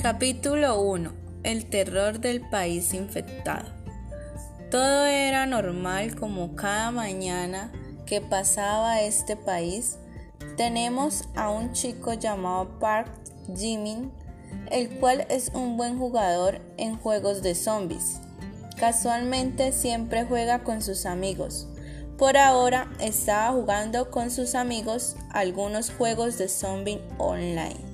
Capítulo 1. El terror del país infectado. Todo era normal como cada mañana que pasaba este país. Tenemos a un chico llamado Park Jimin, el cual es un buen jugador en juegos de zombies. Casualmente siempre juega con sus amigos. Por ahora estaba jugando con sus amigos algunos juegos de zombie online.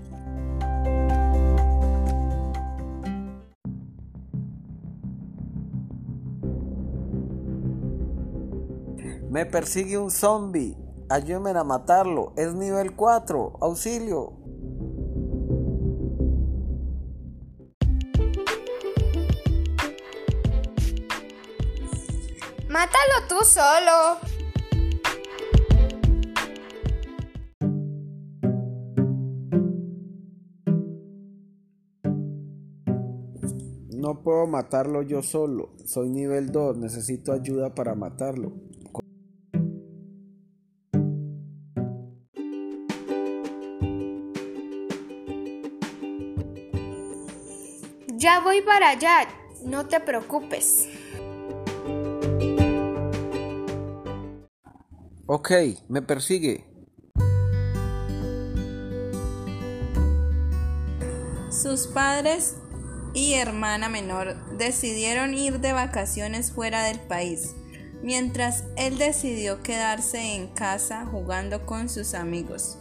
Me persigue un zombie. Ayúdenme a matarlo. Es nivel 4. Auxilio. Mátalo tú solo. No puedo matarlo yo solo. Soy nivel 2. Necesito ayuda para matarlo. Ya voy para allá, no te preocupes. Ok, me persigue. Sus padres y hermana menor decidieron ir de vacaciones fuera del país, mientras él decidió quedarse en casa jugando con sus amigos.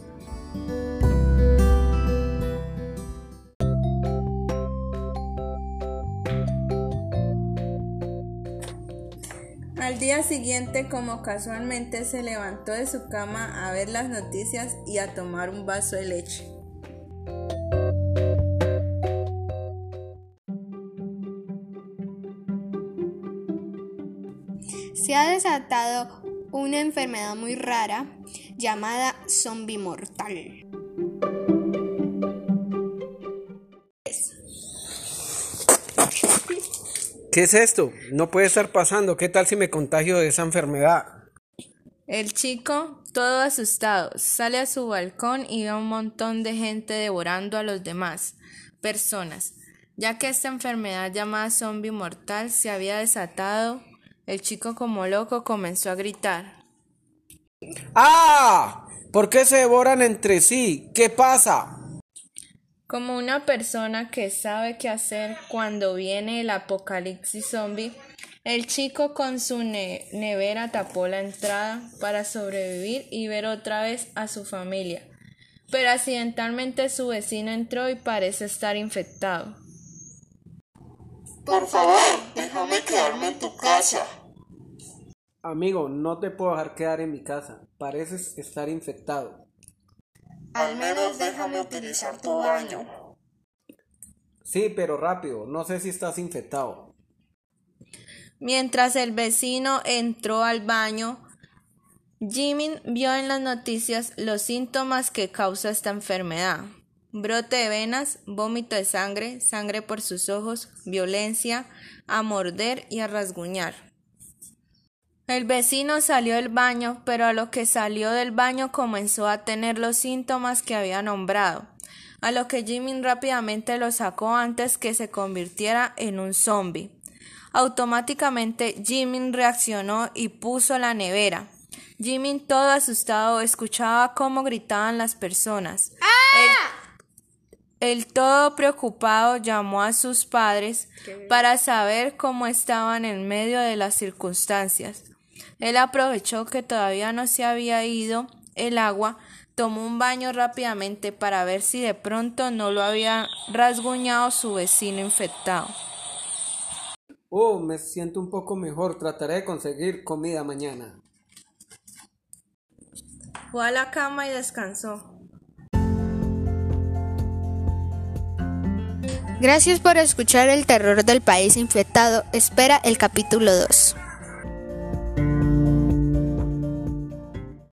Día siguiente, como casualmente, se levantó de su cama a ver las noticias y a tomar un vaso de leche. Se ha desatado una enfermedad muy rara llamada zombie mortal. ¿Qué es esto? No puede estar pasando. ¿Qué tal si me contagio de esa enfermedad? El chico, todo asustado, sale a su balcón y ve a un montón de gente devorando a los demás personas. Ya que esta enfermedad llamada zombie mortal se había desatado, el chico como loco comenzó a gritar. ¡Ah! ¿Por qué se devoran entre sí? ¿Qué pasa? Como una persona que sabe qué hacer cuando viene el apocalipsis zombie, el chico con su nevera tapó la entrada para sobrevivir y ver otra vez a su familia. Pero accidentalmente su vecino entró y parece estar infectado. Por favor, déjame quedarme en tu casa. Amigo, no te puedo dejar quedar en mi casa. Pareces estar infectado. Al menos déjame utilizar tu baño. Sí, pero rápido. No sé si estás infectado. Mientras el vecino entró al baño, Jimin vio en las noticias los síntomas que causa esta enfermedad. Brote de venas, vómito de sangre, sangre por sus ojos, violencia, a morder y a rasguñar. El vecino salió del baño, pero a lo que salió del baño comenzó a tener los síntomas que había nombrado, a lo que Jimin rápidamente lo sacó antes que se convirtiera en un zombie. Automáticamente Jimin reaccionó y puso la nevera. Jimin todo asustado escuchaba cómo gritaban las personas. El, todo preocupado llamó a sus padres para saber cómo estaban en medio de las circunstancias. Él aprovechó que todavía no se había ido el agua, tomó un baño rápidamente para ver si de pronto no lo había rasguñado su vecino infectado. Oh, me siento un poco mejor. Trataré de conseguir comida mañana. Fue a la cama y descansó. Gracias por escuchar El terror del país infectado. Espera el capítulo 2.